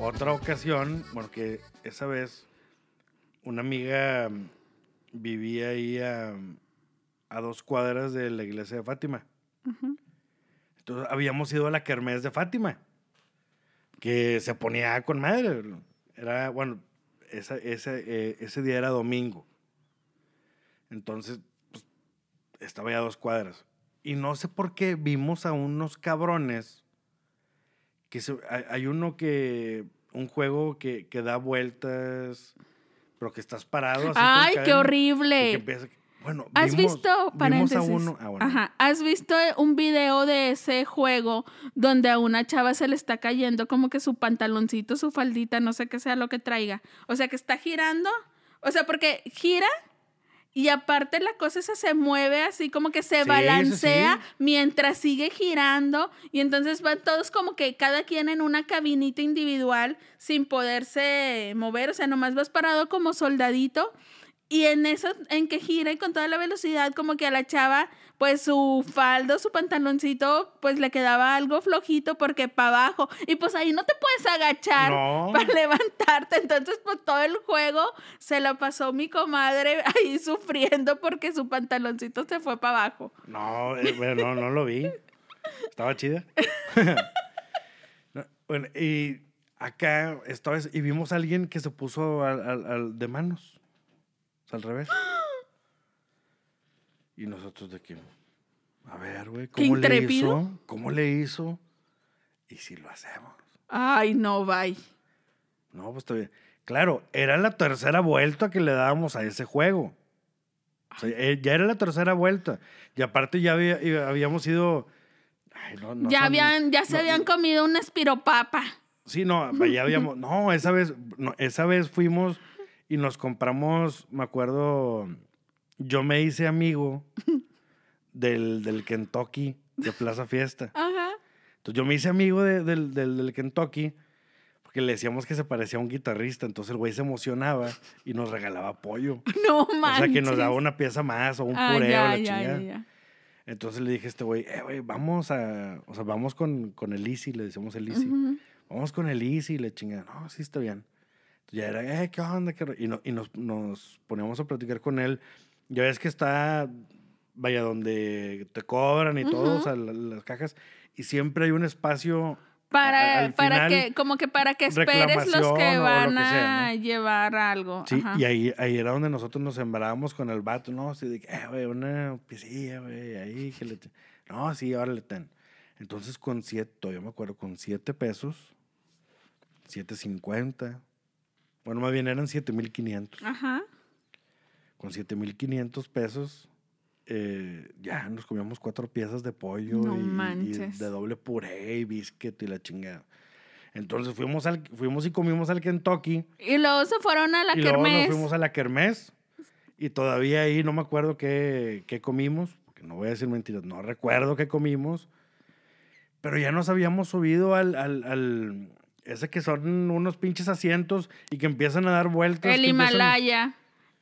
otra ocasión, porque esa vez una amiga mm, vivía ahí a, a dos cuadras de la iglesia de Fátima. Entonces habíamos ido a la kermés de Fátima, que se ponía con madre. Era, bueno, esa, eh, ese día era domingo. Entonces, pues, estaba ya a dos cuadras. Y no sé por qué vimos a unos cabrones. Que se- hay, hay uno que. Un juego que, que da vueltas, pero que estás parado. así Ay, qué horrible. empieza- bueno, ¿Has vimos- visto, vimos a paréntesis? uno- ah, bueno. Ajá. ¿Has visto un video de ese juego donde a una chava se le está cayendo como que su pantaloncito, su faldita, no sé qué sea lo que traiga? O sea, que está girando. O sea, porque gira y aparte la cosa esa se mueve así como que se Sí, balancea sí. mientras sigue girando y entonces van todos como que cada quien en una cabinita individual sin poderse mover, o sea, nomás vas parado como soldadito y en eso, en que gira y con toda la velocidad, como que a la chava, pues su faldo, su pantaloncito, pues le quedaba algo flojito porque para abajo. Y pues ahí no te puedes agachar No. para levantarte. Entonces, pues todo el juego se lo pasó mi comadre ahí sufriendo porque su pantaloncito se fue para abajo. No, eh, bueno, no, no lo vi. Estaba chida. No, bueno, y acá vez, y vimos a alguien que se puso al, al- al- de manos. O sea, al revés. Y nosotros de que, a ver, güey, ¿cómo le hizo? ¿Cómo le hizo? Y si lo hacemos. Ay, no, bye. No, pues está bien. Claro, era la tercera vuelta que le dábamos a ese juego. O sea, eh, ya era la tercera vuelta. Y aparte ya había- habíamos ido... ay, no, no ya son- habían, ya se no, habían comido un espiropapa. Sí, no, ya habíamos... No, esa vez, no, esa vez fuimos y nos compramos, me acuerdo, yo me hice amigo del, del Kentucky de Plaza Fiesta. Ajá. Entonces yo me hice amigo de- del, del, del Kentucky porque le decíamos que se parecía a un guitarrista. Entonces el güey se emocionaba y nos regalaba pollo. No O manches. sea, que nos daba una pieza más o un Ah, pureo, ya, la ya, chingada. ya, ya. Entonces le dije a este güey, eh, güey, vamos a... O sea, vamos con, con el Easy, le decimos el Easy. Ujú. Vamos con el Easy, le chingada. No, sí está bien. Entonces ya era, eh, ¿qué onda? ¿Qué ro-?" Y, no- y nos, nos poníamos a platicar con él. Ya ves que está, vaya, donde te cobran y todo, o Ujú. sea, la- las cajas. Y siempre hay un espacio Para, al para final, que, como que para que esperes los que lo van que sea, a llevar algo. Sí, Ajá. y ahí, ahí era donde nosotros nos sembrábamos con el vato, ¿no? Así de que, eh, güey, una piecilla, güey, ahí, que le... te-". No, sí, ahora le ten. Entonces con siete, todavía me acuerdo, con siete pesos, siete cincuenta, bueno, más bien eran siete mil quinientos. Ajá. Con siete mil quinientos pesos, eh, ya nos comíamos cuatro piezas de pollo No y- y, de doble puré y biscuit y la chingada. Entonces fuimos, al, fuimos y comimos al Kentucky. Y luego se fueron a la y luego nos kermés. fuimos a la kermés. Y todavía ahí no me acuerdo qué, qué comimos. Porque no voy a decir mentiras. No recuerdo qué comimos. Pero ya nos habíamos subido al... al, al- ese que son unos pinches asientos y que empiezan a dar vueltas. El Himalaya.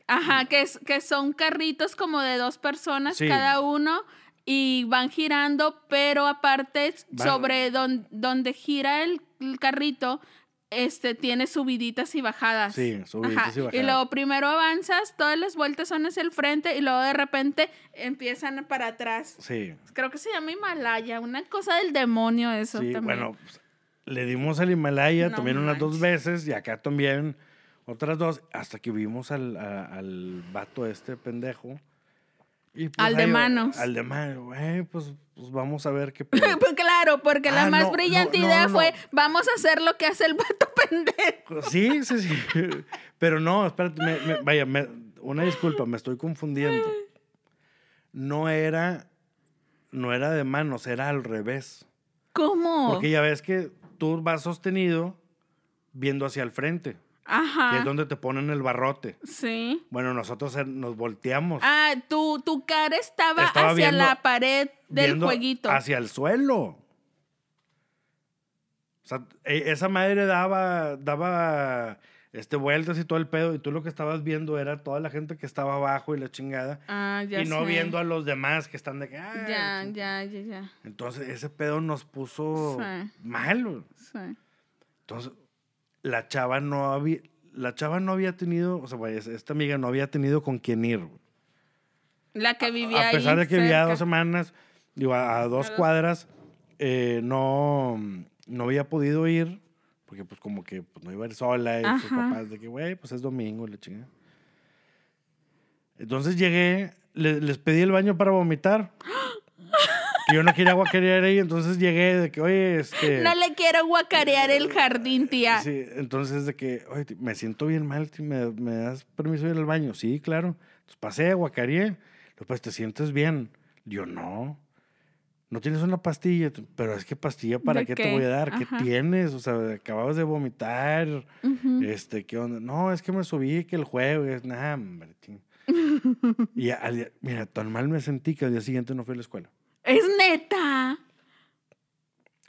Ajá, que, es, que son carritos como de dos personas Sí. cada uno y van girando, pero aparte sobre don- donde gira el, el carrito, este tiene subiditas y bajadas. Sí, subiditas Ajá, y bajadas. luego primero avanzas, todas las vueltas son hacia el frente y luego de repente empiezan para atrás. Sí, Creo que se llama Himalaya, una cosa del demonio eso sí. también. Bueno, pues, le dimos al Himalaya No también unas dos veces y acá también otras dos. Hasta que vimos al, a- al vato este pendejo. Y, pues, Al de manos. Al de manos. Güey, pues, pues vamos a ver qué. Pues claro, porque la Ah, más no, brillante no, no, idea fue, vamos a hacer lo que hace el vato pendejo. Sí, sí, sí. Pero no, espérate, me- me- vaya, me- una disculpa, me estoy confundiendo. No era, no era de manos, era al revés. ¿Cómo? Porque ya ves que tú vas sostenido viendo hacia el frente, Ajá. que es donde te ponen el barrote. Sí. Bueno, nosotros nos volteamos. Ah, tu, tu cara estaba, Estaba hacia viendo- la pared del jueguito. Hacia el suelo. O sea, e- esa madre daba, daba este, vueltas y todo el pedo, y tú lo que estabas viendo era toda la gente que estaba abajo y la chingada, Ah, ya y no sé. viendo a los demás que están de que... "Ah", Ya, ya, ya, ya. Entonces, ese pedo nos puso Sí. mal. Sí. Entonces, la chava no había, la chava no había tenido, o sea, vaya, esta amiga no había tenido con quién ir. güey. La que vivía a pesar ahí de que vivía dos semanas, digo, a, a dos cuadras, eh, no, no había podido ir, porque pues como que pues, no iba a ir sola y sus papás de que, güey, pues es domingo, y la chingada. Entonces llegué, le- les pedí el baño para vomitar. Que yo no quería guacarear ahí, entonces llegué de que, oye, este... No le quiero guacarear el jardín, tía. Sí, entonces de que, oye, me siento bien mal, ti, ¿me, me das permiso de ir al baño? Sí, claro. Entonces pasé, guacareé. Después, ¿te sientes bien? Yo, no. No tienes una pastilla, pero es que pastilla, ¿para ¿De qué, te voy a dar? ¿Qué tienes? O sea, acababas de vomitar. Este, ¿qué onda? No, es que me subí, que el jueves. Nah, hombre, y al día- mira, tan mal me sentí que al día siguiente no fui a la escuela. Es neta.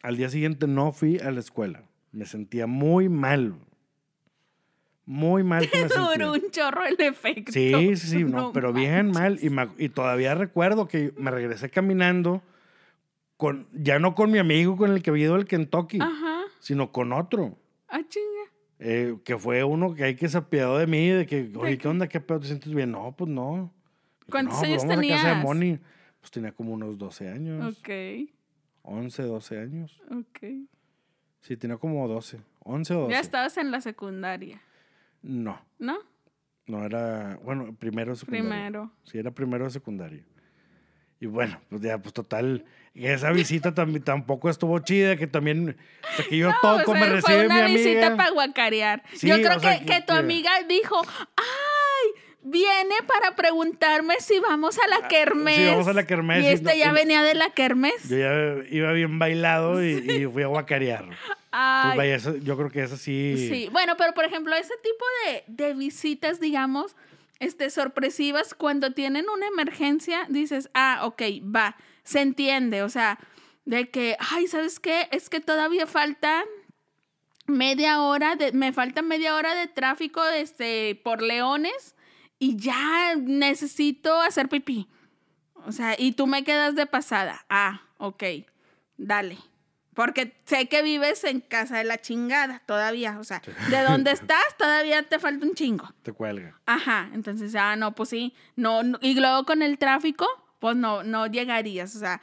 Al día siguiente no fui a la escuela. Me sentía muy mal. Muy mal que me sentía. Duró un chorro el efecto. Sí, sí, sí, no, pero bien mal. Y, me ac- y todavía recuerdo que me regresé caminando, con, ya no con mi amigo con el que había ido al Kentucky, Ajá. sino con otro. Ah, chinga. eh, que fue uno que hay que se apiadó de mí, de que, oye, qué? ¿qué onda? ¿Qué pedo? ¿Te sientes bien? No, pues no. ¿Cuántos "No, pues años vamos a casa de tenías? Moni". Pues tenía como unos 12 años, Ok, 11, 12 años. ok. Sí, tenía como 12, 11 o 12. Ya estabas en la secundaria, No, ¿no? no era, bueno, primero de secundaria. Primero. Sí, era primero de secundaria. Y bueno, pues ya, pues total, esa visita también tampoco estuvo chida, que también, o sea, que yo todo O como sea, me fue recibe mi una visita amiga. para guacarear. Sí, Yo creo o sea, que, que- que tu amiga dijo, ¡ay! Viene para preguntarme si vamos a la kermés. Ah, sí, vamos a la kermés Y este ya venía de la kermés. Yo ya iba bien bailado y, y fui a guacarear. Pues Ay, vaya, eso- yo creo que eso sí. Sí, bueno, pero por ejemplo, ese tipo de, de visitas, digamos, este, sorpresivas, cuando tienen una emergencia, dices, ah, ok, va, se entiende, o sea, de que, ay, ¿sabes qué? Es que todavía falta media hora, de, me falta media hora de tráfico este, por Leones y ya necesito hacer pipí. O sea, y tú me quedas de pasada. Ah, ok, dale. Porque sé que vives en casa de la chingada todavía. O sea, de dónde estás todavía te falta un chingo. Te cuelga. Ajá, entonces, ah, no, pues sí, no, no- y luego con el tráfico, pues no, no llegarías, o sea,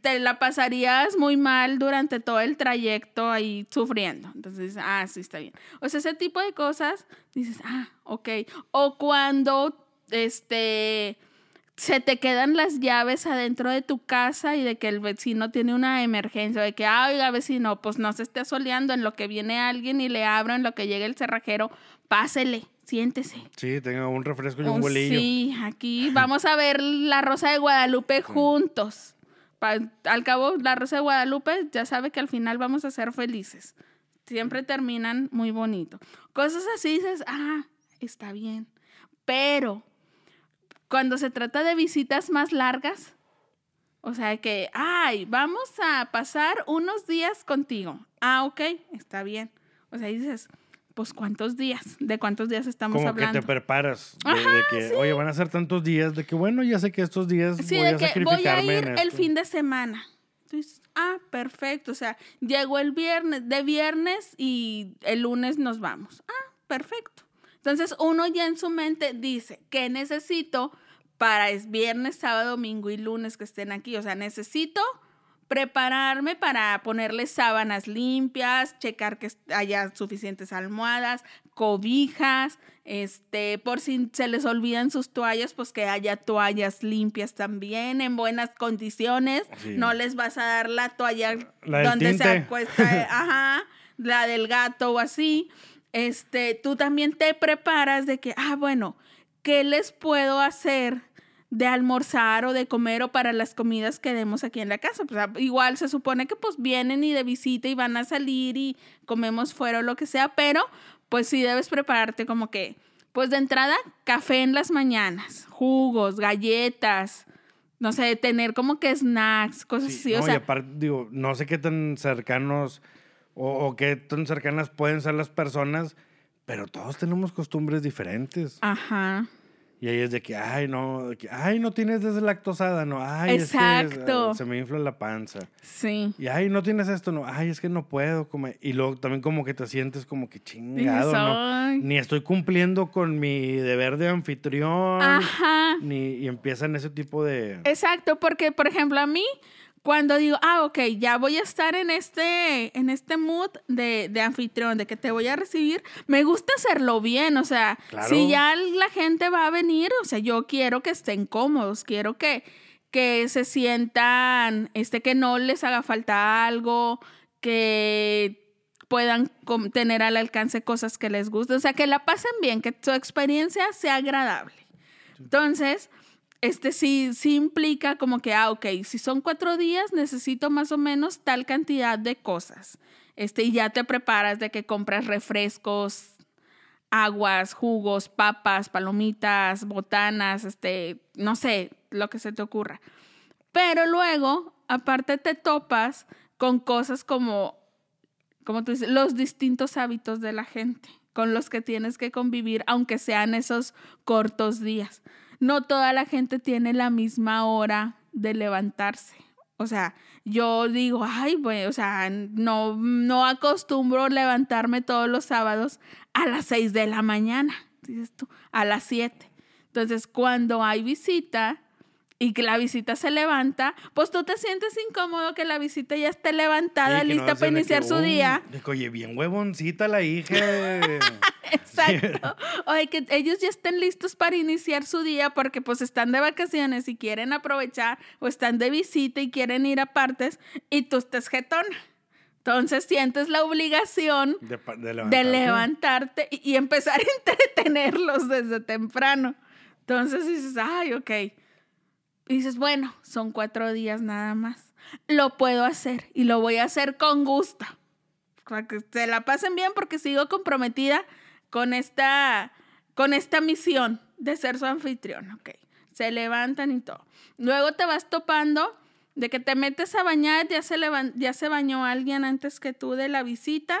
te, la pasarías muy mal durante todo el trayecto ahí sufriendo. Entonces, ah, sí, está bien. O sea, ese tipo de cosas, dices, ah, ok. O cuando, este, se te quedan las llaves adentro de tu casa y de que el vecino tiene una emergencia, de que, ah, oiga, vecino, pues no se esté soleando en lo que viene alguien y le abro, en lo que llegue el cerrajero, pásele, siéntese. Sí, tengo un refresco y un Oh, bolillo. sí, aquí vamos a ver la Rosa de Guadalupe juntos. Pa- al cabo, la Rosa de Guadalupe ya sabe que al final vamos a ser felices. Siempre terminan muy bonito. Cosas así dices, ah, está bien. Pero cuando se trata de visitas más largas, o sea que, ay, vamos a pasar unos días contigo. Ah, ok, está bien. O sea, dices, pues cuántos días, de cuántos días estamos Como hablando. que te preparas. De, de que, oye, van a ser tantos días. De que, bueno, ya sé que estos días Sí, voy de a que voy a ir el fin de semana. Entonces, ah, perfecto. O sea, llegó el viernes, de viernes y el lunes nos vamos. Ah, perfecto. Entonces, uno ya en su mente dice, ¿qué necesito para es viernes, sábado, domingo y lunes que estén aquí? O sea, necesito prepararme para ponerle sábanas limpias, checar que haya suficientes almohadas, cobijas, este, por si se les olvidan sus toallas, pues que haya toallas limpias también, en buenas condiciones. Sí. No les vas a dar la toalla La donde se acuesta, ajá, la del gato o así. Este, tú también te preparas de que, ah, bueno, ¿qué les puedo hacer? de almorzar o de comer o para las comidas que demos aquí en la casa. Pues, ah, igual se supone que pues vienen y de visita y van a salir y comemos fuera o lo que sea, pero pues sí debes prepararte como que, pues de entrada, café en las mañanas, jugos, galletas, no sé, tener como que snacks, cosas Sí, así. no, o y sea, aparte, digo, no sé qué tan cercanos o, o qué tan cercanas pueden ser las personas, pero todos tenemos costumbres diferentes. ajá. Y ahí es de que, ay, no, de que, ay, no tienes deslactosada, no, ay, es que Exacto. eh, se me infla la panza. Sí. Y ay, no tienes esto, no, ay, es que no puedo comer. Y luego también como que te sientes como que chingado, ¿no? Ni estoy cumpliendo con mi deber de anfitrión. Ajá. Ni, y empiezan ese tipo de... Exacto, porque por ejemplo a mí, cuando digo, ah, ok, ya voy a estar en este, en este mood de, de anfitrión, de que te voy a recibir, me gusta hacerlo bien, o sea, Claro. si ya la gente va a venir, o sea, yo quiero que estén cómodos, quiero que, que se sientan, este, que no les haga falta algo, que puedan tener al alcance cosas que les gusten, o sea, que la pasen bien, que su experiencia sea agradable. Entonces, este sí, sí implica como que, ah, ok, si son cuatro días, necesito más o menos tal cantidad de cosas. Este, y ya te preparas de que compras refrescos, aguas, jugos, papas, palomitas, botanas, este, no sé, lo que se te ocurra. Pero luego, aparte te topas con cosas como, como tú dices, los distintos hábitos de la gente con los que tienes que convivir, aunque sean esos cortos días. No toda la gente tiene la misma hora de levantarse. O sea, yo digo, ay, pues, o sea, no, no acostumbro levantarme todos los sábados a las 6 de la mañana, dices tú, a las 7. Entonces, cuando hay visita y que la visita se levanta, pues tú te sientes incómodo que la visita ya esté levantada, Sí, no lista a para de iniciar que, su día. de Oye, bien huevoncita la hija. Exacto. Oye, que ellos ya estén listos para iniciar su día porque pues están de vacaciones y quieren aprovechar o están de visita y quieren ir a partes y tú estás jetona. Entonces sientes la obligación de, de de levantarte. levantarte y, y empezar a entretenerlos desde temprano. Entonces dices, ay, ok. Y dices, bueno, son cuatro días nada más. Lo puedo hacer y lo voy a hacer con gusto. Para que se la pasen bien porque sigo comprometida con esta, con esta misión de ser su anfitrión, ok. Se levantan y todo. Luego te vas topando de que te metes a bañar, ya se, ya se bañó alguien antes que tú de la visita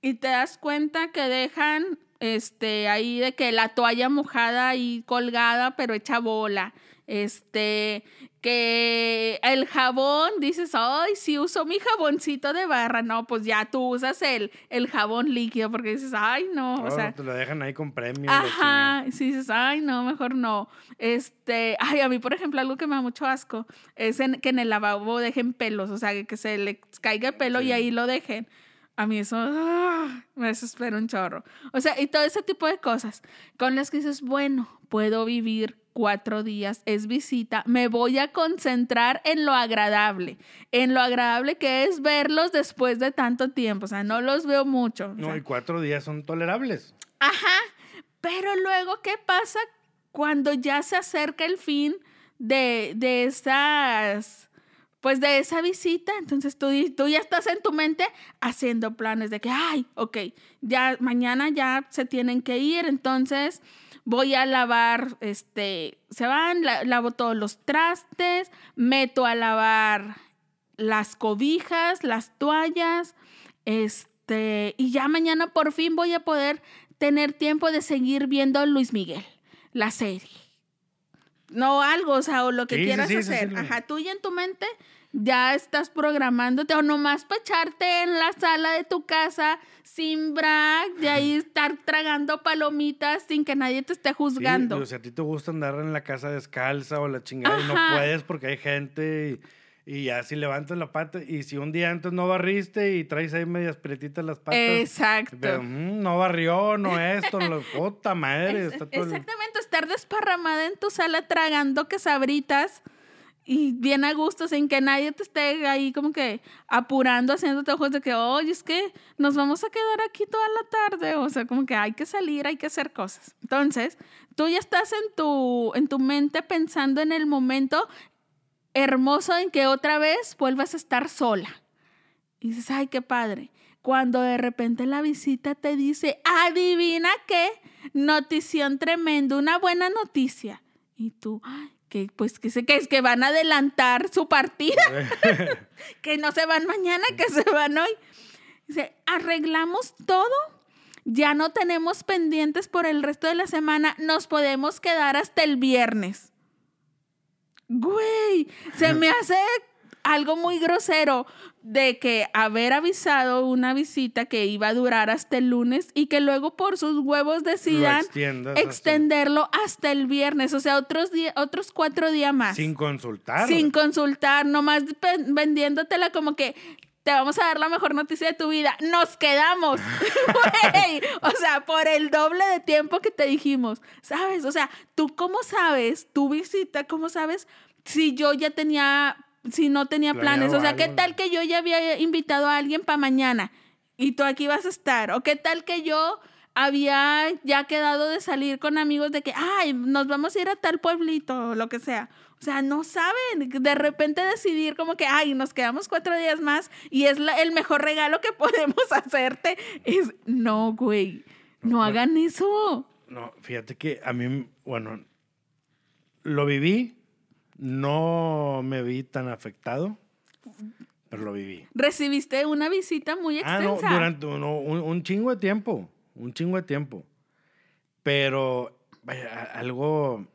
y te das cuenta que dejan este ahí de que la toalla mojada y colgada pero hecha bola. Este, que el jabón, dices, ay, si uso mi jaboncito de barra, no, pues ya tú usas el, el jabón líquido porque dices, ay, no, o Oh, sea, te lo dejan ahí con premio. Ajá, si dices, ay, no, mejor no. Este, ay, a mí, por ejemplo, algo que me da mucho asco es en- que en el lavabo dejen pelos, o sea, que se le caiga el pelo y ahí lo dejen. A mí eso ah, me desespera un chorro. O sea, y todo ese tipo de cosas con las que dices, bueno, puedo vivir cuatro días, es visita, me voy a concentrar en lo agradable, en lo agradable que es verlos después de tanto tiempo, o sea, no los veo mucho. No, sea, y cuatro días son tolerables. Ajá, pero luego, ¿qué pasa cuando ya se acerca el fin de, de esas, pues de esa visita? Entonces tú, tú ya estás en tu mente haciendo planes de que, ay, ok, ya mañana ya se tienen que ir, entonces voy a lavar, este, se van, la- lavo todos los trastes, meto a lavar las cobijas, las toallas, este, y ya mañana por fin voy a poder tener tiempo de seguir viendo Luis Miguel, la serie. No algo, o sea, o lo que Sí, quieras sí, sí, hacer. Ajá, tú ya en tu mente ya estás programándote o nomás para echarte en la sala de tu casa sin bra, de ahí estar tragando palomitas sin que nadie te esté Sí, juzgando. o sea, a ti te gusta andar en la casa descalza o la chingada y no puedes porque hay gente y, y ya si levantas la pata y si un día antes no barriste y traes ahí medias prietitas las patas. Exacto. pero, mm, no barrió, no esto, la puta madre. Es- está todo el- exactamente, estar desparramada en tu sala tragando quesabritas y bien a gusto sin que nadie te esté ahí como que apurando, haciéndote ojos de que, oye, es que nos vamos a quedar aquí toda la tarde. O sea, como que hay que salir, hay que hacer cosas. Entonces, tú ya estás en tu, en tu mente pensando en el momento hermoso en que otra vez vuelvas a estar sola. Y dices, ay, qué padre. Cuando de repente la visita te dice, adivina qué, notición tremenda, una buena noticia. Y tú, ay, que pues que sé que es que van a adelantar su partida, que no se van mañana, que se van hoy. Dice, arreglamos todo ya no tenemos pendientes por el resto de la semana, nos podemos quedar hasta el viernes. Güey, se me hace algo muy grosero de que haber avisado una visita que iba a durar hasta el lunes y que luego por sus huevos decidan extenderlo hasta... el viernes, o sea, otros, otros cuatro días más. Sin consultar. Sin consultar, nomás vendiéndotela como que te vamos a dar la mejor noticia de tu vida. Nos quedamos. o sea, por el doble de tiempo que te dijimos. ¿Sabes? O sea, tú cómo sabes, tu visita, cómo sabes si yo ya tenía si no tenía planes. O sea, ¿qué tal que yo ya había invitado a alguien para mañana y tú aquí vas a estar? ¿O qué tal que yo había ya quedado de salir con amigos de que, ay, nos vamos a ir a tal pueblito o lo que sea? O sea, no saben. De repente decidir como que, ay, nos quedamos cuatro días más y es el mejor regalo que podemos hacerte. Es, no, güey, no, hagan eso. No, fíjate que a mí, bueno, lo viví no me vi tan afectado, pero lo viví. Recibiste una visita muy extensa. Ah, no, durante un, chingo de tiempo, un chingo de tiempo. Pero, vaya, algo,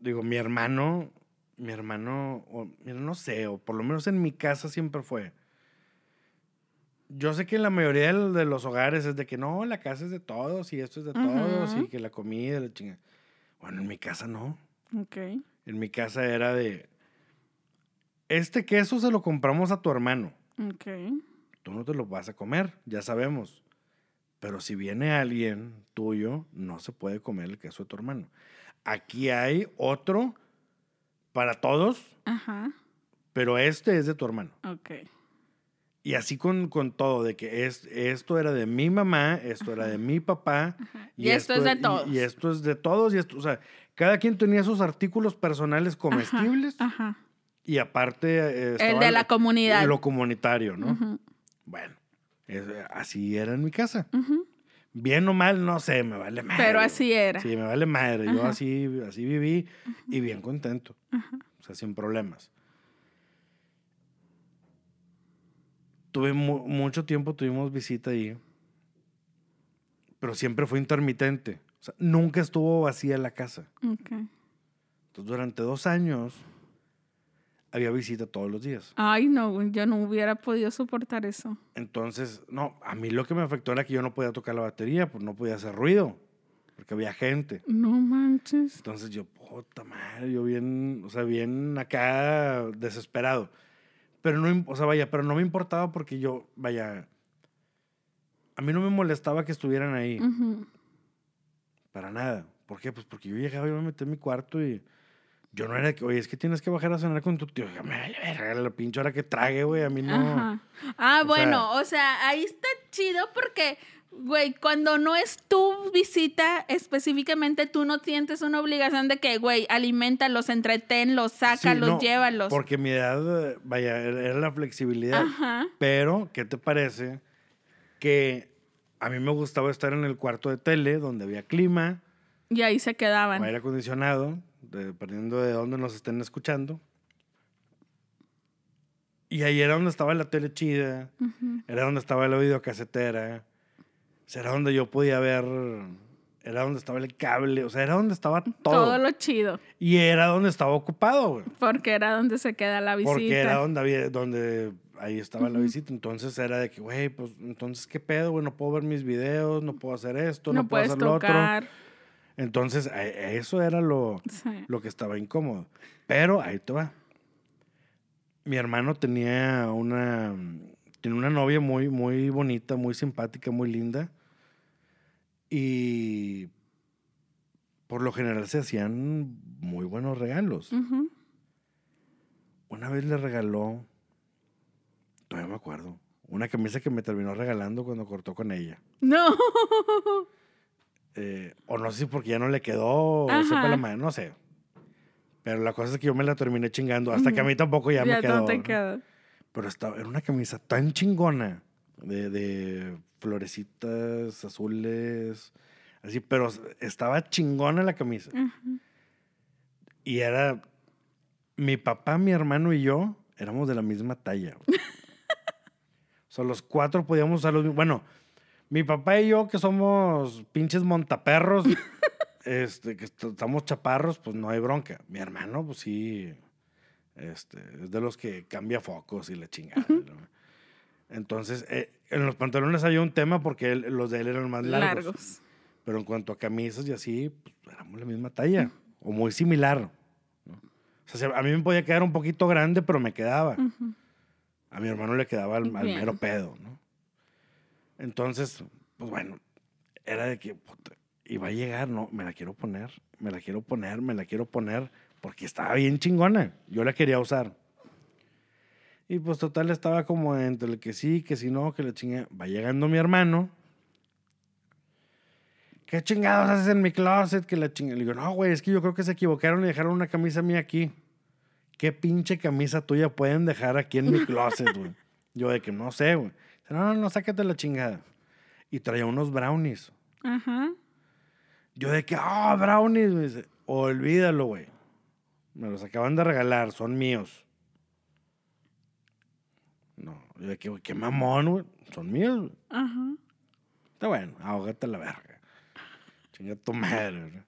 digo, mi hermano, mi hermano, o, no sé, o por lo menos en mi casa siempre fue. Yo sé que en la mayoría de los hogares es de que no, la casa es de todos y esto es de todos y que la comida, la chingada. Bueno, en mi casa no. Ok. En mi casa era de, este queso se lo compramos a tu hermano. Ok. Tú no te lo vas a comer, ya sabemos. Pero si viene alguien tuyo, no se puede comer el queso de tu hermano. Aquí hay otro para todos, Ajá. pero este es de tu hermano. Ok. Y así con, con todo, de que es, esto era de mi mamá, esto era de mi papá. Y, esto, es de todos. Y, esto es de todos. Y esto, o sea, cada quien tenía sus artículos personales comestibles. Ajá. Y aparte... Eh, el de la comunidad. Lo comunitario, ¿no? Bueno, así era en mi casa. Bien o mal, no sé, me vale madre. Pero así era. Sí, me vale madre. Yo así, así viví y bien contento. O sea, sin problemas. tuve mucho tiempo, tuvimos visita ahí, pero siempre fue intermitente. O sea, nunca estuvo vacía la casa. Entonces, durante dos años había visita todos los días. Ay, no, yo no hubiera podido soportar eso. Entonces, no, a mí lo que me afectó era que yo no podía tocar la batería, pues no podía hacer ruido, porque había gente. No manches. Entonces yo, puta madre, yo bien, o sea, bien acá desesperado. Pero no, o sea, vaya, pero no me importaba porque yo, vaya, a mí no me molestaba que estuvieran ahí. Para nada. ¿Por qué? Pues porque yo llegaba y me metí en mi cuarto y yo no era que, oye, es que tienes que bajar a cenar con tu tío. Me vale verga la pinche hora que trague, güey, a mí no. Ah, bueno, o sea, ahí está chido porque Güey, cuando no es tu visita específicamente, tú no sientes una obligación de que, güey, alimentalos, entretenlos, sácalos, sí, llévalos. Porque mi edad, vaya, era la flexibilidad. Pero, ¿qué te parece? Que a mí me gustaba estar en el cuarto de tele, donde había clima. Y ahí se quedaban. Aire acondicionado, dependiendo de dónde nos estén escuchando. Y ahí era donde estaba la tele chida, era donde estaba la videocasetera era donde yo podía ver, era donde estaba el cable, o sea, era donde estaba todo. Todo lo chido. Y era donde estaba ocupado, güey. Porque era donde se queda la visita. Porque era donde había, donde ahí estaba la visita. Entonces era de que, güey, pues entonces, ¿qué pedo, güey? No puedo ver mis videos, no puedo hacer esto, no, puedo hacer lo otro. Entonces, eso era lo, lo que estaba incómodo. Pero ahí te va. Mi hermano tenía una tiene una novia muy, muy bonita, muy simpática, muy linda. Y por lo general se hacían muy buenos regalos. Una vez le regaló, todavía me acuerdo, una camisa que me terminó regalando cuando cortó con ella. No. Eh, o no sé si porque ya no le quedó, o sepa la madre, no sé. Pero la cosa es que yo me la terminé chingando, hasta que a mí tampoco ya, me quedó. No te quedó. Pero estaba, era una camisa tan chingona de, de florecitas azules, así, pero estaba chingona la camisa. Y era, mi papá, mi hermano y yo éramos de la misma talla. o sea, los cuatro podíamos usar los. Bueno, Mi papá y yo, que somos pinches montaperros, este, que est- estamos chaparros, pues no hay bronca. Mi hermano, pues sí, este, es de los que cambia focos y la chingada. ¿no? Entonces, eh, en los pantalones había un tema porque él- los de él eran más largos. Largos. Pero en cuanto a camisas y así, pues éramos la misma talla o muy similar. ¿no? O sea, a mí me podía quedar un poquito grande, pero me quedaba. Ujú. A mi hermano le quedaba al, mero pedo, ¿no? Entonces, pues bueno, era de que puta, iba a llegar, no, me la quiero poner, me la quiero poner, me la quiero poner, porque estaba bien chingona. Yo la quería usar. Y pues total estaba como entre el que sí, que si no, que la chinga. Va llegando mi hermano. ¿Qué chingados haces en mi closet? Que la chinga. Le digo, no, güey, es que yo creo que se equivocaron y dejaron una camisa mía aquí. ¿Qué pinche camisa tuya pueden dejar aquí en mi closet, güey? Yo de que no sé, güey. Dice, No, no, no, sácate la chingada. Y traía unos brownies. Ajá. Yo de que, ah, brownies, me dice, olvídalo, güey. Me los acaban de regalar, son míos. No, yo de que, güey, qué mamón, güey. Son míos, güey. Ajá. Está bueno, ahógate la verga. Chinga tu madre, ¿no?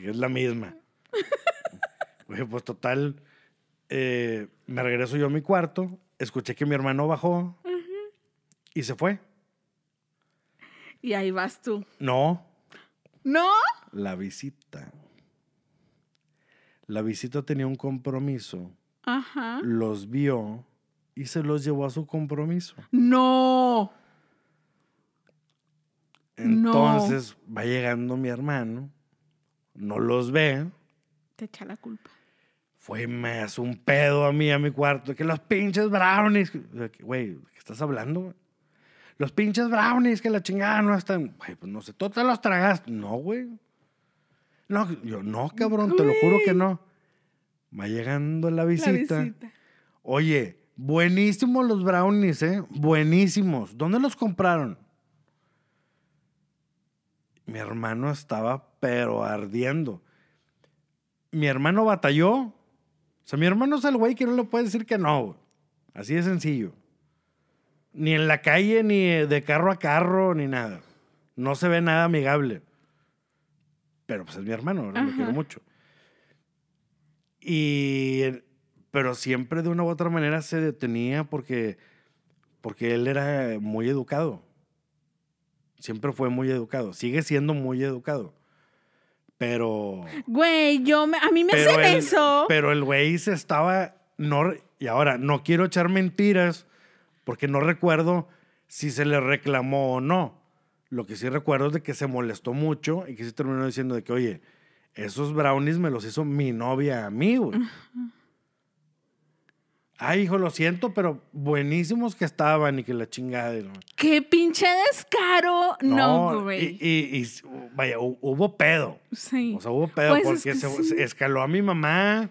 Y es la misma. Güey, pues total, eh, me regreso yo a mi cuarto, escuché que mi hermano bajó y se fue. Y ahí vas tú. No, ¿No? la visita. La visita tenía un compromiso, Ajá. los vio y se los llevó a su compromiso. No. No. Entonces va llegando mi hermano, no los ve, Te echa la culpa. Fue me hace un pedo a mí, a mi cuarto, que los pinches brownies, güey, ¿de qué estás hablando? güey? Los pinches brownies, que la chingada no están, güey, pues no sé, tú te los tragaste. No, güey. No, yo, no, cabrón, te lo juro que no. Va llegando la visita. La visita. Oye, buenísimos los brownies, ¿eh? Buenísimos. ¿Dónde los compraron? Mi hermano estaba pero ardiendo. Mi hermano batalló. O sea, mi hermano es el güey que no le puede decir que no. güey. Así de sencillo. Ni en la calle, ni de carro a carro, ni nada. No se ve nada amigable. Pero pues es mi hermano, lo quiero mucho. Y, pero siempre de una u otra manera se detenía porque, porque él era muy educado. Siempre fue muy educado. Sigue siendo muy educado. Pero. Güey, yo me, a mí me hacen eso. Pero el güey se estaba. No, y ahora, no quiero echar mentiras porque no recuerdo si se le reclamó o no. Lo que sí recuerdo es de que se molestó mucho y que sí terminó diciendo de que, oye, esos brownies me los hizo mi novia a mí, güey. Ay, hijo, lo siento, pero buenísimos que estaban y que la chingada. no- ¡Qué pinche descaro! No, güey. Y, y- y, vaya, hu- hubo pedo. sí. O sea, hubo pedo Pues es porque que se, sí. se escaló a mi mamá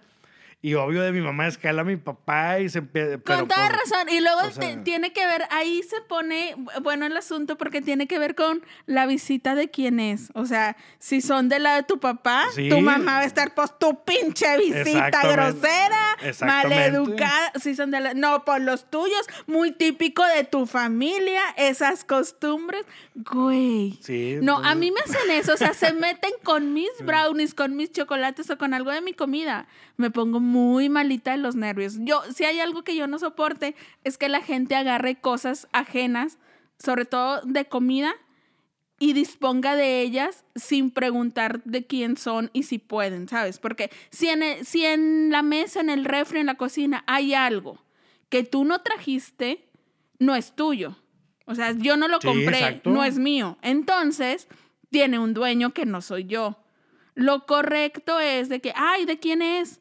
y obvio de mi mamá escala a mi papá y se empieza... Con toda razón. Y luego o sea- te- tiene que ver, ahí se pone, bueno, el asunto porque tiene que ver con la visita de quién es. O sea, si son de la de tu papá, Sí. tu mamá va a estar, pues, tu pinche visita grosera, maleducada. Si son de la, no, por los tuyos, muy típico de tu familia, esas costumbres. Güey. Sí, No, a mí me hacen eso, o sea, se meten con mis brownies, con mis chocolates o con algo de mi comida. Me pongo muy malita de los nervios. Yo, si hay algo que yo no soporte, es que la gente agarre cosas ajenas, sobre todo de comida, y disponga de ellas sin preguntar de quién son y si pueden, ¿sabes? Porque si en, el- si en la mesa, en el refri, en la cocina hay algo que tú no trajiste, no es tuyo. O sea, yo no lo Sí, compré, exacto. no es mío. Entonces, tiene un dueño que no soy yo. Lo correcto es de que, ay, ¿de quién es?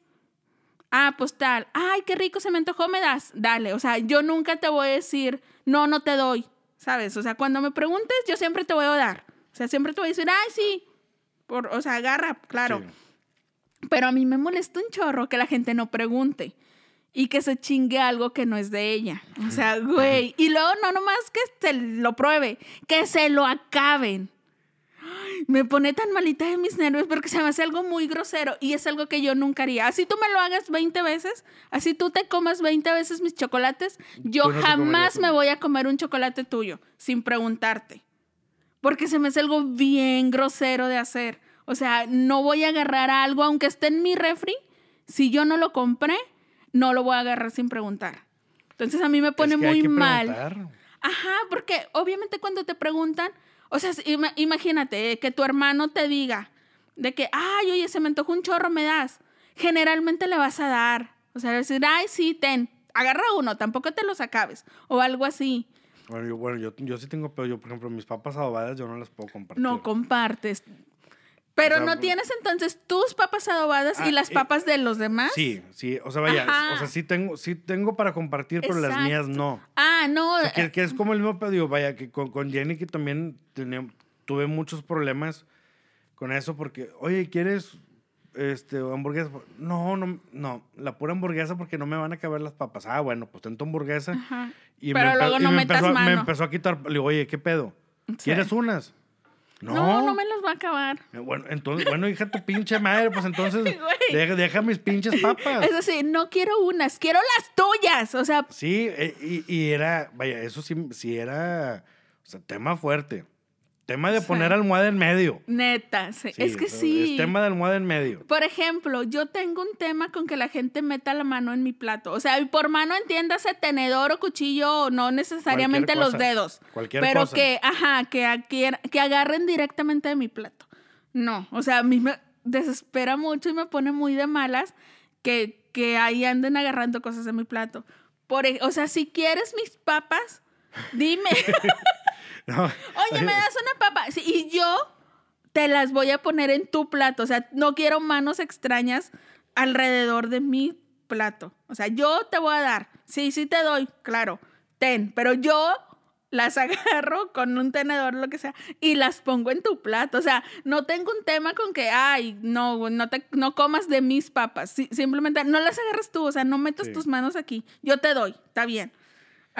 Ah, pues tal. Ay, qué rico, se me antojó, me das. Dale. O sea, yo nunca te voy a decir, no, no te doy. ¿Sabes? O sea, cuando me preguntes, yo siempre te voy a dar. O sea, siempre te voy a decir, ay, sí. Por, o sea, agarra, claro. Sí. Pero a mí me molesta un chorro que la gente no pregunte y que se chingue algo que no es de ella. O sea, güey. Y luego no nomás que se lo pruebe, que se lo acaben. Me pone tan malita de mis nervios porque se me hace algo muy grosero y es algo que yo nunca haría. Así tú me lo hagas 20 veces, así tú te comas 20 veces mis chocolates, yo no jamás me voy a comer un chocolate tuyo sin preguntarte. porque se me hace algo bien grosero de hacer. O sea, no voy a agarrar algo, aunque esté en mi refri, si yo no lo compré, no lo voy a agarrar sin preguntar. Entonces a mí me pone Es que muy mal. preguntar. Ajá, porque obviamente cuando te preguntan, o sea, imagínate eh, que tu hermano te diga de que, ay, oye, se me antojó un chorro, me das. Generalmente le vas a dar. O sea, decir, ay, sí, ten, agarra uno, tampoco te los acabes. O algo así. Bueno, yo, bueno, yo, yo sí tengo, pero yo, por ejemplo, mis papas adobadas yo no las puedo compartir. No compartes. Pero O sea, no tienes entonces tus papas adobadas Ah, y las eh, papas de los demás. Sí, sí, o sea, vaya, Ajá. o sea, sí tengo, sí tengo para compartir, pero las mías no. Ah, no. O sea, que, que es como el mismo pedo, digo, vaya, que con, con Jenny que también tenía- tuve muchos problemas con eso porque, oye, ¿quieres este, hamburguesa? No, no, no, la pura hamburguesa porque no me van a caber las papas. Ah, bueno, pues ten tu hamburguesa. Ajá. Y Pero me, luego no me metas empezó, a- me mano. empezó a quitar, le digo, oye, ¿qué pedo? Sí. ¿Quieres unas? No, No, no me los va a acabar. Eh, Bueno, entonces, bueno, hija, tu pinche madre, pues entonces deja, deja mis pinches papas. Es así, no quiero unas, quiero las tuyas. O sea, Sí, eh, y, y era, vaya, eso sí, sí era, o sea, tema fuerte. Tema de Sí. poner almohada en medio. neta, sí. Sí, es que sí. Es tema de almohada en medio. Por ejemplo, yo tengo un tema con que la gente meta la mano en mi plato. O sea, y por mano entiéndase tenedor o cuchillo, o no necesariamente Cualquier los cosa. dedos. Cualquier pero cosa. que, ajá, que, que agarren directamente de mi plato. No, o sea, a mí me desespera mucho y me pone muy de malas que, que ahí anden agarrando cosas de mi plato. Por, e- o sea, si quieres mis papas, dime. No, Oye, ¿me das una papa? Sí, y yo te las voy a poner en tu plato. O sea, no quiero manos extrañas alrededor de mi plato. O sea, yo te voy a dar. Sí, sí te doy, claro. Ten. Pero yo las agarro con un tenedor, lo que sea, y las pongo en tu plato. O sea, no tengo un tema con que, ay, no, no, te, no comas de mis papas. Sí, simplemente no las agarras tú. O sea, no metas Sí. tus manos aquí. Yo te doy, está bien.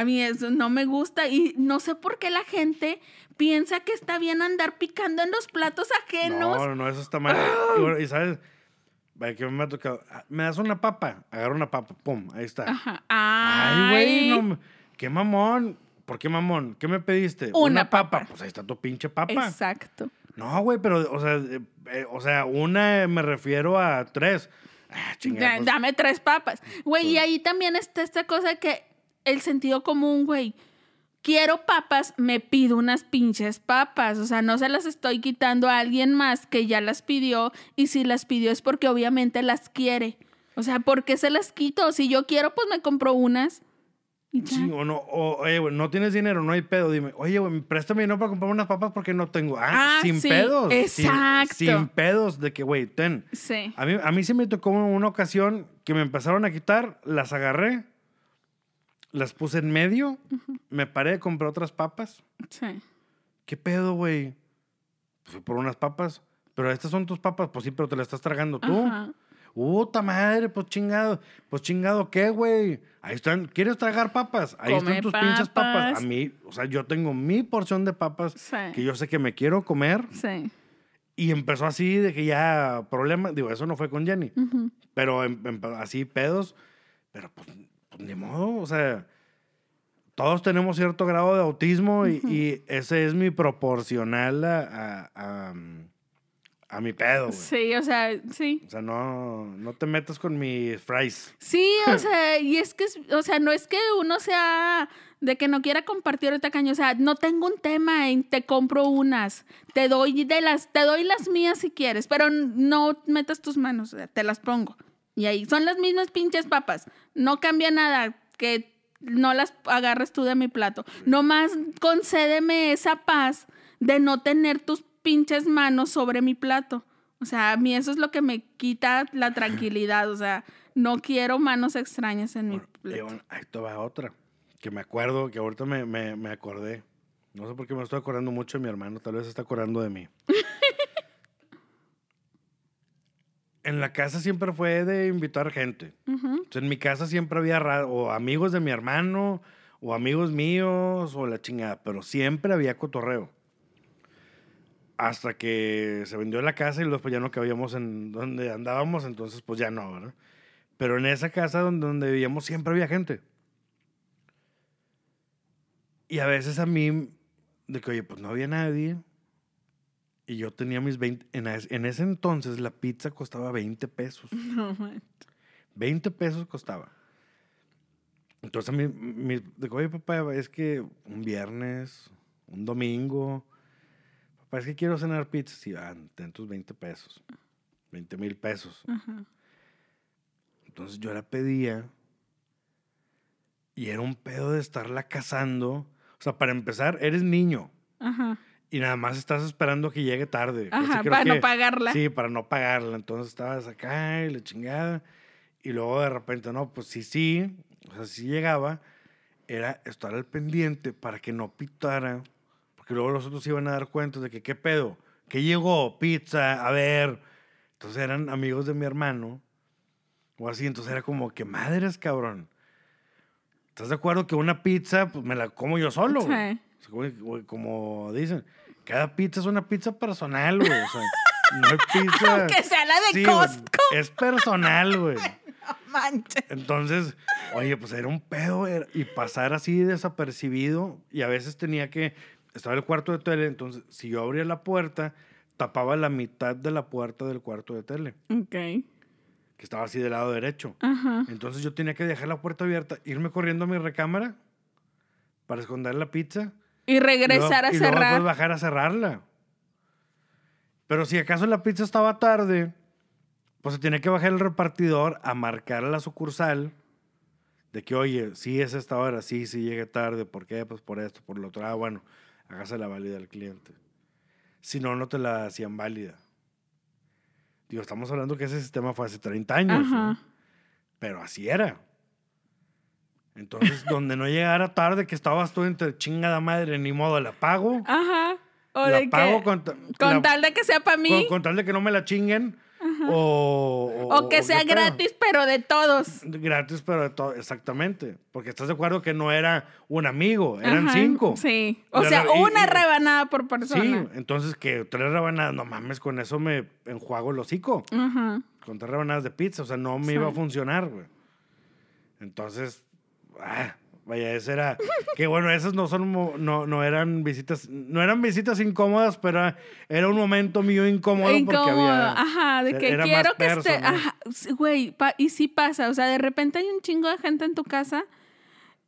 A mí eso no me gusta y no sé por qué la gente piensa que está bien andar picando en los platos ajenos. no, no, eso está mal. Y, bueno, y sabes, que me ha tocado, ah, me das una papa, agarro una papa, pum, ahí está. Ajá. Ay, güey, no, qué mamón. ¿Por qué mamón? ¿Qué me pediste? Una papa. papa. Pues ahí está tu pinche papa. Exacto. No, güey, pero, o sea, eh, eh, o sea, una me refiero a tres. Ah, chingada, Da- pues, Dame tres papas. Güey, y pues- ahí también está esta cosa que el sentido común, güey. Quiero papas, me pido unas pinches papas. O sea, no se las estoy quitando a alguien más que ya las pidió. Y si las pidió es porque obviamente las quiere. O sea, ¿por qué se las quito? Si yo quiero, pues me compro unas. Y ya. Sí, o no, o, oye, güey, no tienes dinero, no hay pedo. Dime, oye, güey, préstame dinero para comprar unas papas porque no tengo. Ah, Ah, sin sí, pedos. sin- exacto. Sin, pedos de que, güey, ten. Sí. A mí, a mí sí me tocó una ocasión que me empezaron a quitar, las agarré, las puse en medio, me paré a comprar otras papas. Sí. ¿Qué pedo, güey? Pues fui por unas papas. Pero estas son tus papas. Pues sí, pero te las estás tragando tú. Ajá. Puta madre, pues chingado. Pues chingado, ¿qué, güey? Ahí están. ¿Quieres tragar papas? Ahí Come están tus pinches papas. papas. A mí, o sea, yo tengo mi porción de papas Sí. que yo sé que me quiero comer. Sí. Y empezó así de que ya problema. Digo, eso no fue con Jenny. Ujú. Pero em- em- así pedos. Pero pues, ni modo. O sea, todos tenemos cierto grado de autismo y, y ese es mi proporcional a, a, a, a mi pedo, güey. Sí, o sea, sí. O sea, no, no te metas con mis fries. Sí, o sea, y es que, o sea, no es que uno sea de que no quiera compartir ahorita caño, o sea, no tengo un tema en te compro unas, te doy de las, te doy las mías si quieres, pero no metas tus manos, te las pongo. Y ahí son las mismas pinches papas, no cambia nada que no las agarres tú de mi plato. Nomás concédeme esa paz de no tener tus pinches manos sobre mi plato. O sea, a mí eso es lo que me quita la tranquilidad. O sea, no quiero manos extrañas en mi Bueno, plato. bueno, ahí te va otra. Que me acuerdo, que ahorita me, me, me acordé. No sé por qué me estoy acordando mucho de mi hermano. Tal vez se está acordando de mí. en la casa siempre fue de invitar gente. Entonces, en mi casa siempre había o amigos de mi hermano, o amigos míos, o la chingada, pero siempre había cotorreo. Hasta que se vendió la casa y después ya no cabíamos en donde andábamos, entonces pues ya no, ¿verdad? Pero en esa casa donde, donde vivíamos siempre había gente. Y a veces a mí, de que, oye, pues no había nadie, Y yo tenía mis 20. En, en ese entonces la pizza costaba 20 pesos. No, man. 20 pesos costaba. Entonces a mí, mi, digo, oye papá, es que un viernes, un domingo, papá, es que quiero cenar pizza. Sí, ah, ten tus 20 pesos, 20 mil pesos. Ajá. Entonces yo la pedía y era un pedo de estarla cazando. O sea, para empezar, eres niño Ajá. Y nada más estás esperando que llegue tarde. Ajá, para no que- pagarla. Sí, para no pagarla. Entonces estabas acá y la chingada. Y luego de repente, no, pues sí, sí. O sea, sí llegaba. Era estar al pendiente para que no pitara. Porque luego los otros iban a dar cuenta de que, ¿qué pedo? ¿Qué llegó? Pizza, a ver. Entonces eran amigos de mi hermano. O así. Entonces era como que madres, cabrón. ¿Estás de acuerdo que una pizza, pues me la como yo solo? Sí. Como dicen, cada pizza es una pizza personal, güey. O sea, no hay pizza. Aunque sea la de Sí, güey, Costco. Es personal, güey. No manches. Entonces, oye, pues era un pedo era- y pasar así desapercibido. Y a veces tenía que. Estaba el cuarto de tele, entonces si yo abría la puerta, tapaba la mitad de la puerta del cuarto de tele, Ok. que estaba así del lado derecho. Ajá. Entonces yo tenía que dejar la puerta abierta, irme corriendo a mi recámara para esconder la pizza. Y regresar luego- a y luego cerrar. bajar a cerrarla. Pero si acaso la pizza estaba tarde, pues se tiene que bajar el repartidor a marcar a la sucursal de que, oye, sí es esta hora, sí, sí llegué tarde, ¿por qué? Pues por esto, por lo otro. Ah, bueno, hágase la válida al cliente. Si no, no te la hacían válida. Digo, estamos hablando que ese sistema fue hace 30 años, pero así era. Entonces, donde no llegara tarde, que estabas tú entre chingada madre, ni modo, la pago. Ajá. O la de pago que, con, con la- tal de que sea para mí. con- con tal de que no me la chinguen. O, o que sea gratis, pero de todos. Gratis, pero de todo, exactamente. Porque estás de acuerdo que no era un amigo, eran Ajá, cinco. Sí. O sea, y- una y- rebanada por Sí, persona. entonces que tres rebanadas, no mames, con eso me enjuago el hocico. Ajá. Con tres rebanadas de pizza, o sea, no me Sí. iba a funcionar, güey. Entonces, ah, vaya, ese era. que bueno, esas no son, no, no eran visitas, no eran visitas incómodas, pero era, era un momento mío incómodo, porque Incómodo, había. ajá, de que era quiero que esté, ajá, güey, y sí pasa, o sea, de repente hay un chingo de gente en tu casa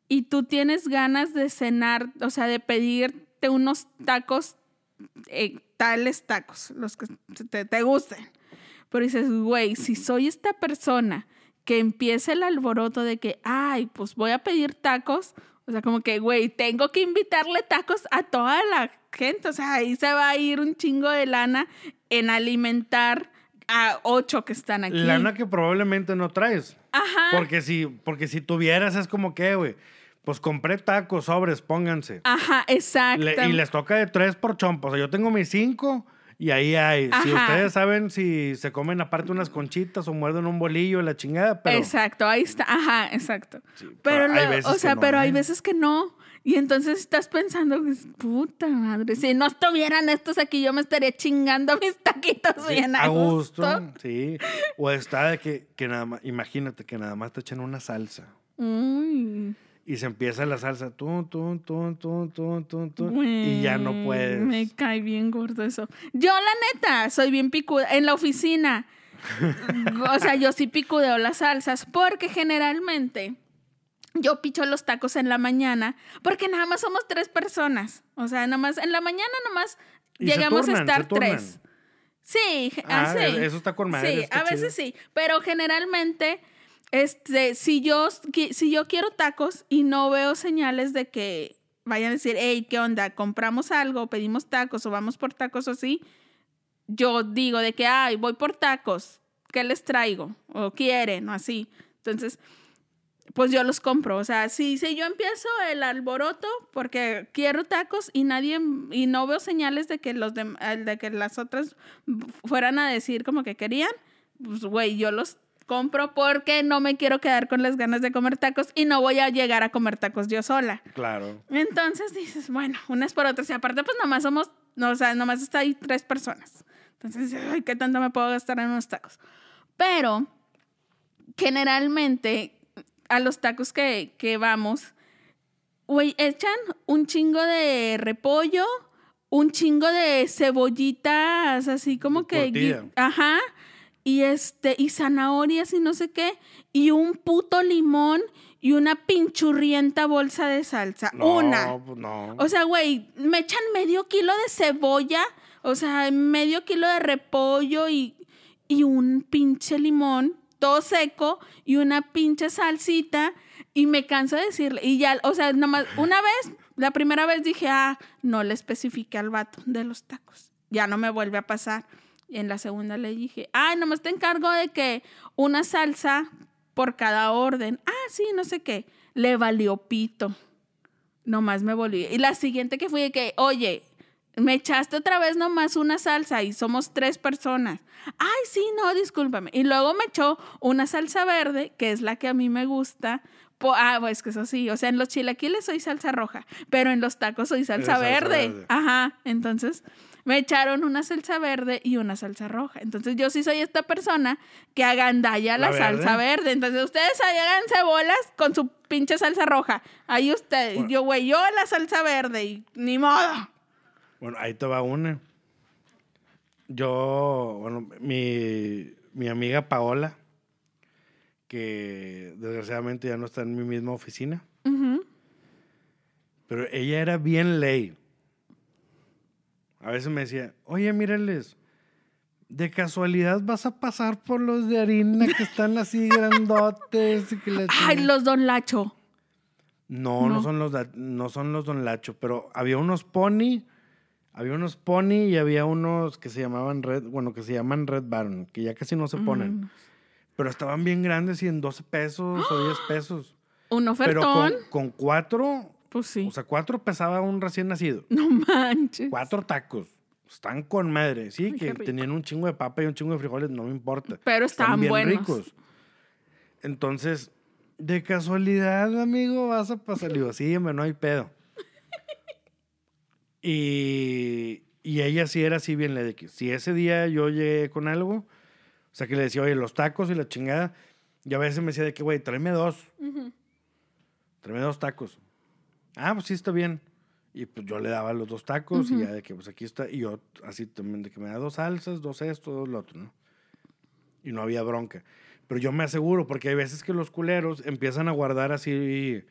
y tú tienes ganas de cenar, o sea, de pedirte unos tacos, eh, tales tacos, los que te, te gusten. Pero dices, güey, si soy esta persona que empieza el alboroto de que, ay, pues voy a pedir tacos, o sea, como que, güey, tengo que invitarle tacos a toda la gente, o sea, ahí se va a ir un chingo de lana en alimentar a ocho que están aquí. Lana que probablemente no traes. Ajá. Porque si, porque si tuvieras, es como que, güey, pues compré tacos, sobres, pónganse. Ajá, exacto. Le- y les toca de tres por chompo. O sea, yo tengo mis cinco y ahí hay. Si ustedes saben si se comen aparte unas conchitas o muerden un bolillo, la chingada, pero. Exacto, ahí está. Ajá, exacto. Sí, pero, pero hay lo- veces o que sea, no, pero hay ¿eh? veces que no. Y entonces estás pensando, puta madre, si no estuvieran estos aquí, yo me estaría chingando mis taquitos Sí, bien a, a gusto. gusto, sí. O está de que, que nada más, imagínate que nada más te echan una salsa Uy, y se empieza la salsa, tun, tun, tun, tun, tun, tun, tun, y ya no puedes. Me cae bien gordo eso. Yo, la neta, soy bien picuda. En la oficina, o sea, yo sí picudeo las salsas porque generalmente yo picho los tacos en la mañana porque nada más somos tres personas. O sea, nada más, en la mañana Y se llegamos turnan, a estar tres. Sí, Ah, ah, sí. eso está con madre, Sí, a veces chido. sí, pero generalmente, este, si yo, si yo quiero tacos y no veo señales de que vayan a decir, hey, ¿qué onda? ¿Compramos algo? ¿Pedimos tacos o vamos por tacos o así? Yo digo de que, ay, voy por tacos, ¿qué les traigo? O quieren, o así. Entonces, pues yo los compro. O sea, si, si yo empiezo el alboroto porque quiero tacos y nadie, y no veo señales de que, los de que las otras fueran a decir como que querían, pues güey, yo los compro porque no me quiero quedar con las ganas de comer tacos y no voy a llegar a comer tacos yo sola. Claro. Entonces dices, bueno, unas por otras. Y aparte, pues nomás somos, no, o sea, nomás está ahí tres personas. Entonces, ay, ¿qué tanto me puedo gastar en unos tacos? Pero, generalmente, a los tacos que, que vamos, güey, echan un chingo de repollo un chingo de cebollitas, así como que... Curtida. Ajá. Y este, y zanahorias y no sé qué. Y un puto limón y una pinchurrienta bolsa de salsa. No, una. pues no. O sea, güey, me echan medio kilo de cebolla, o sea, medio kilo de repollo y, y un pinche limón, todo seco, y una pinche salsita, y me canso de decirle, y ya, o sea, nomás, una vez, la primera vez dije, ah, no le especifiqué al vato de los tacos, ya no me vuelve a pasar. Y en la segunda le dije, ay, nomás te encargo de que una salsa por cada orden. Ah, sí, no sé qué. Le valió pito. Nomás me volví. Y la siguiente que fui de que, oye, me echaste otra vez nomás una salsa y somos tres personas. Ay, sí, no, discúlpame. Y luego me echó una salsa verde, que es la que a mí me gusta. Po- ah, pues que eso sí, o sea, en los chilaquiles soy salsa roja, pero en los tacos soy salsa, salsa verde. verde. Ajá, entonces me echaron una salsa verde y una salsa roja. Entonces yo sí soy esta persona que agandalla la, ¿La salsa verde? Entonces ustedes ahí háganse bolas con su pinche salsa roja. Ahí ustedes, Bueno. yo güey, yo la salsa verde y ni modo. Bueno, ahí te va una. Yo, bueno, mi, mi amiga Paola, que desgraciadamente ya no está en mi misma oficina, pero ella era bien ley. A veces me decía, oye, míreles, de casualidad vas a pasar por los de harina que están así grandotes y que la Ay, chingada?" los Don Lacho. No, no, No. son los no son los Don Lacho, pero había unos pony, había unos pony y había unos que se llamaban Red, bueno, que se llaman Red Baron, que ya casi no se ponen. Mm. Pero estaban bien grandes y en 12 pesos o 10 pesos. Un Pero ofertón. con, con cuatro, Pues sí. o sea, cuatro pesaba un recién nacido. no manches. Cuatro tacos. Están con madre. Sí, Ay, que tenían un chingo de papa y un chingo de frijoles, no me importa. Pero estaban bien buenos. ricos. Entonces, de casualidad, amigo, vas a pasar. Le digo, sí, hombre, no hay pedo. Y, y ella sí era así bien, le de que si ese día yo llegué con algo, o sea, que le decía, oye, los tacos y la chingada, y a veces me decía de que, güey, tráeme dos, tráeme dos tacos. Ah, pues sí, está bien. Y pues yo le daba los dos tacos y Ujú. ya de que, pues aquí está, y yo así también, de que me da dos salsas, dos esto, dos lo otro, ¿no? Y no había bronca. Pero yo me aseguro, porque hay veces que los culeros empiezan a guardar así,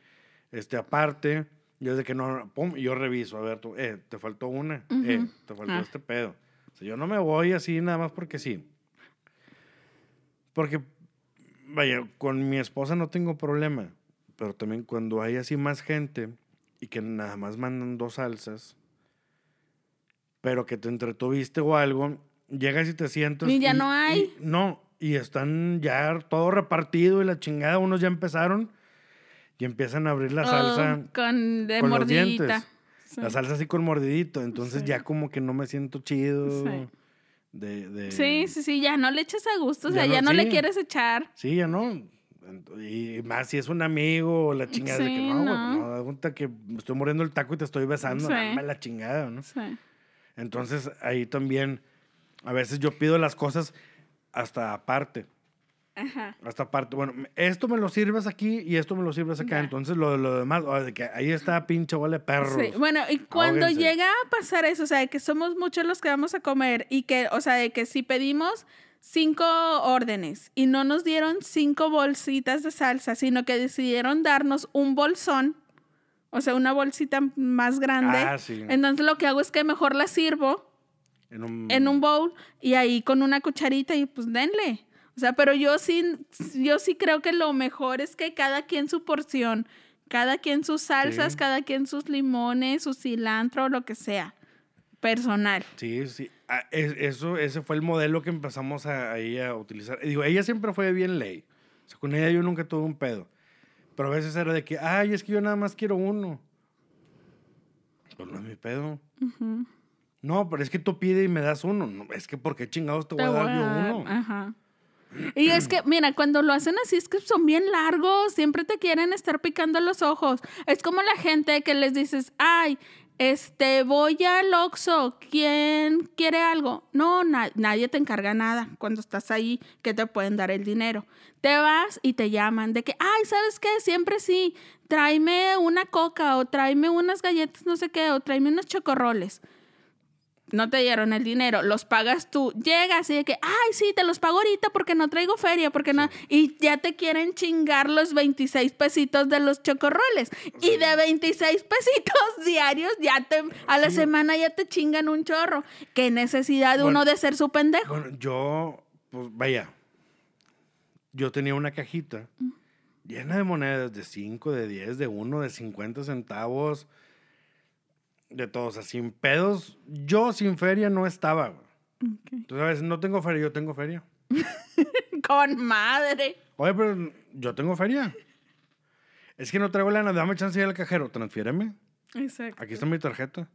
este, aparte, yo de que no, pum, y yo reviso, a ver, tú, eh, te faltó una, eh, Ujú. te faltó Ah. este pedo. O sea, yo no me voy así nada más porque sí. Porque, vaya, con mi esposa no tengo problema, pero también cuando hay así más gente y que nada más mandan dos salsas, pero que te entretuviste o algo, llegas y te sientas. Y ya no hay. y- no, y están ya todo repartido y la chingada, unos ya empezaron y empiezan a abrir la salsa. Oh, con de con los mordidita. dientes. Sí. La salsa así con mordidito, entonces Sí. ya como que no me siento chido. Sí. De, de- Sí, sí, sí, ya no le echas a gusto, o Ya sea, no- ya no le quieres echar. Sí, ya no. Y más si es un amigo o la chingada de que Sí, no, güey, no. no, que me estoy muriendo el taco y te estoy besando, Sí. la chingada, ¿no? Sí. Entonces ahí también, a veces yo pido las cosas hasta aparte, Ajá. hasta aparte. Bueno, esto me lo sirves aquí y esto me lo sirves acá, Ya. entonces lo, lo demás, o de que ahí está pinche bola de perros. Sí, Bueno, y cuando Ahóguense. llega a pasar eso, o sea, de que somos muchos los que vamos a comer y que, o sea, de que si pedimos cinco órdenes y no nos dieron cinco bolsitas de salsa, sino que decidieron darnos un bolsón, o sea, una bolsita más grande, Ah, sí. entonces lo que hago es que mejor la sirvo En un, en un bowl y ahí con una cucharita y pues denle. O sea, pero yo sí, yo sí creo que lo mejor es que cada quien su porción, cada quien sus salsas, Sí. cada quien sus limones, su cilantro, lo que sea. Personal. Sí, sí. Ah, es- eso, ese fue el modelo que empezamos a, a utilizar. Digo, ella siempre fue bien ley. O sea, con ella yo nunca tuve un pedo. Pero a veces era de que, ay, es que yo nada más quiero uno. Pues no es mi pedo. No, pero es que tú pides y me das uno. No, es que, ¿por qué chingados te voy a dar yo dar- uno? Ajá. Y es que, mira, cuando lo hacen así es que son bien largos, siempre te quieren estar picando los ojos. Es como la gente que les dices, ay, este, voy al Oxxo, ¿quién quiere algo? No, na- nadie te encarga nada cuando estás ahí que te pueden dar el dinero. Te vas y te llaman de que, ay, ¿sabes qué? Siempre sí, tráeme una coca o tráeme unas galletas, no sé qué, o tráeme unos chocorroles. No te dieron el dinero, los pagas tú, llegas y de que, ay, sí, te los pago ahorita porque no traigo feria, porque no, y ya te quieren chingar los 26 pesitos de los chocorroles. Y de 26 pesitos diarios, ya te, a la semana ya te chingan un chorro. Qué necesidad uno de ser su pendejo. Bueno, yo, pues vaya, yo tenía una cajita llena de monedas de 5, de 10, de 1, de 50 centavos, de todos, o sea, sin pedos. Yo sin feria no estaba. güey. Tú sabes, no tengo feria, yo tengo feria. Con madre. Oye, pero yo tengo feria. Es que no traigo lana, dame chance de ir al cajero, transfiéreme. Exacto. Aquí está mi tarjeta.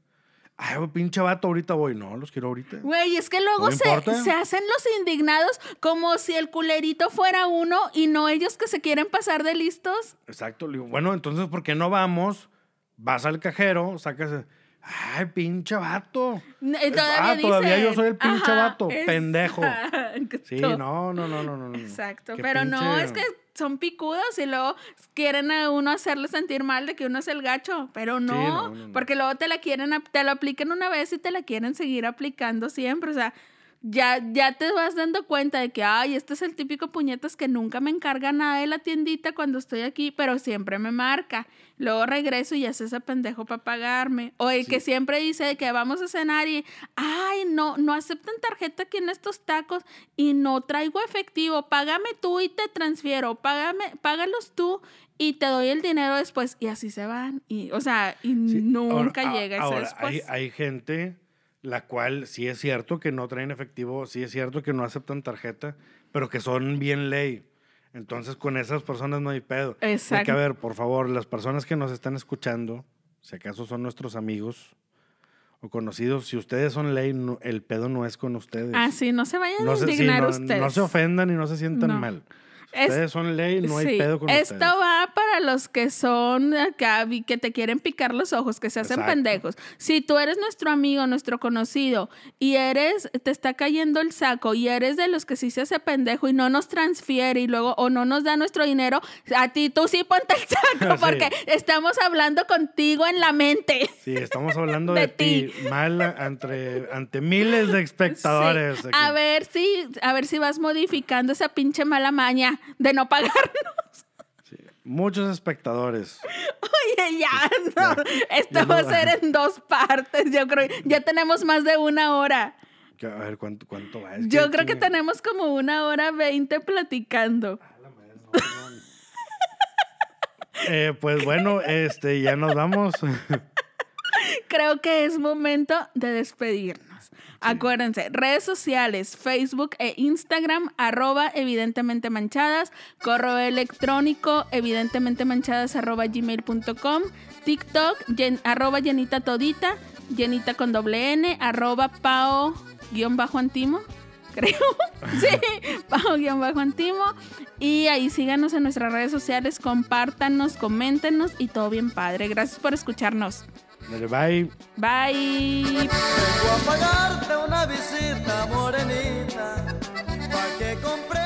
Ay, pinche vato, ahorita voy. No, los quiero ahorita. Güey, es que luego No se, se hacen los indignados como si el culerito fuera uno y no ellos que se quieren pasar de listos. Exacto. Bueno, entonces, ¿por qué no vamos? Vas al cajero, sacas. Ay, pinche vato. Y todavía ah, todavía dicen, yo soy el pinche ajá, vato, pendejo. Sí, no, no, no, no, no. Exacto, pero no, es que son picudos y luego quieren a uno hacerle sentir mal de que uno es el gacho, pero no, no, no, no. porque luego te la quieren, te lo aplican una vez y te la quieren seguir aplicando siempre, o sea, ya, ya te vas dando cuenta de que, ay, este es el típico puñetas que nunca me encarga nada de la tiendita cuando estoy aquí, pero siempre me marca. Luego regreso y es ese pendejo para pagarme. O el que siempre dice que vamos a cenar y, ay, no, no aceptan tarjeta aquí en estos tacos y no traigo efectivo. Págame tú y te transfiero. Págame, págalos tú y te doy el dinero después. Y así se van. Y, o sea, y Sí, nunca ahora- llega ese ahora, después. Hay, hay gente la cual sí es cierto que no traen efectivo, sí es cierto que no aceptan tarjeta, pero que son bien ley. Entonces con esas personas no hay pedo. Hay Exacto. que, a ver, por favor, las personas que nos están escuchando, si acaso son nuestros amigos o conocidos, si ustedes son ley, no- el pedo no es con ustedes. Ah, sí, no se vayan no, a se, sí, indignar no, ustedes. no se ofendan y no se sientan mal. Ustedes son ley, no hay pedo con Esto ustedes. va para los que son acá y que te quieren picar los ojos, que se hacen Exacto. pendejos. Si tú eres nuestro amigo, nuestro conocido y eres, te está cayendo el saco y eres de los que sí se hace pendejo y no nos transfiere y luego o no nos da nuestro dinero, a ti tú sí ponte el saco Sí. porque estamos hablando contigo en la mente. Sí, estamos hablando De de, ti, mal ante, ante miles de espectadores. Sí. A ver si, a ver si vas modificando esa pinche mala maña de no pagarnos. Muchos espectadores. Oye, ya, no. Esto ya va a ser en dos partes, yo creo. Ya tenemos más de una hora. A ver, ¿cuánto, cuánto va? Es Yo creo que tenemos como una hora veinte platicando. Eh, pues bueno, este, ya nos vamos. Creo que es momento de despedirnos. Acuérdense, redes sociales, Facebook e Instagram, arroba evidentemente manchadas, correo electrónico evidentemente manchadas arroba gmail.com, TikTok, yen- arroba llenita todita, llenita con doble N, arroba pao guion bajo antimo, creo, sí, pao guion bajo antimo, y ahí síganos en nuestras redes sociales, compártanos, coméntenos y todo bien padre. Gracias por escucharnos. Dale, Bye. Bye. Vengo a pagarte una visita, morenita, pa' que compre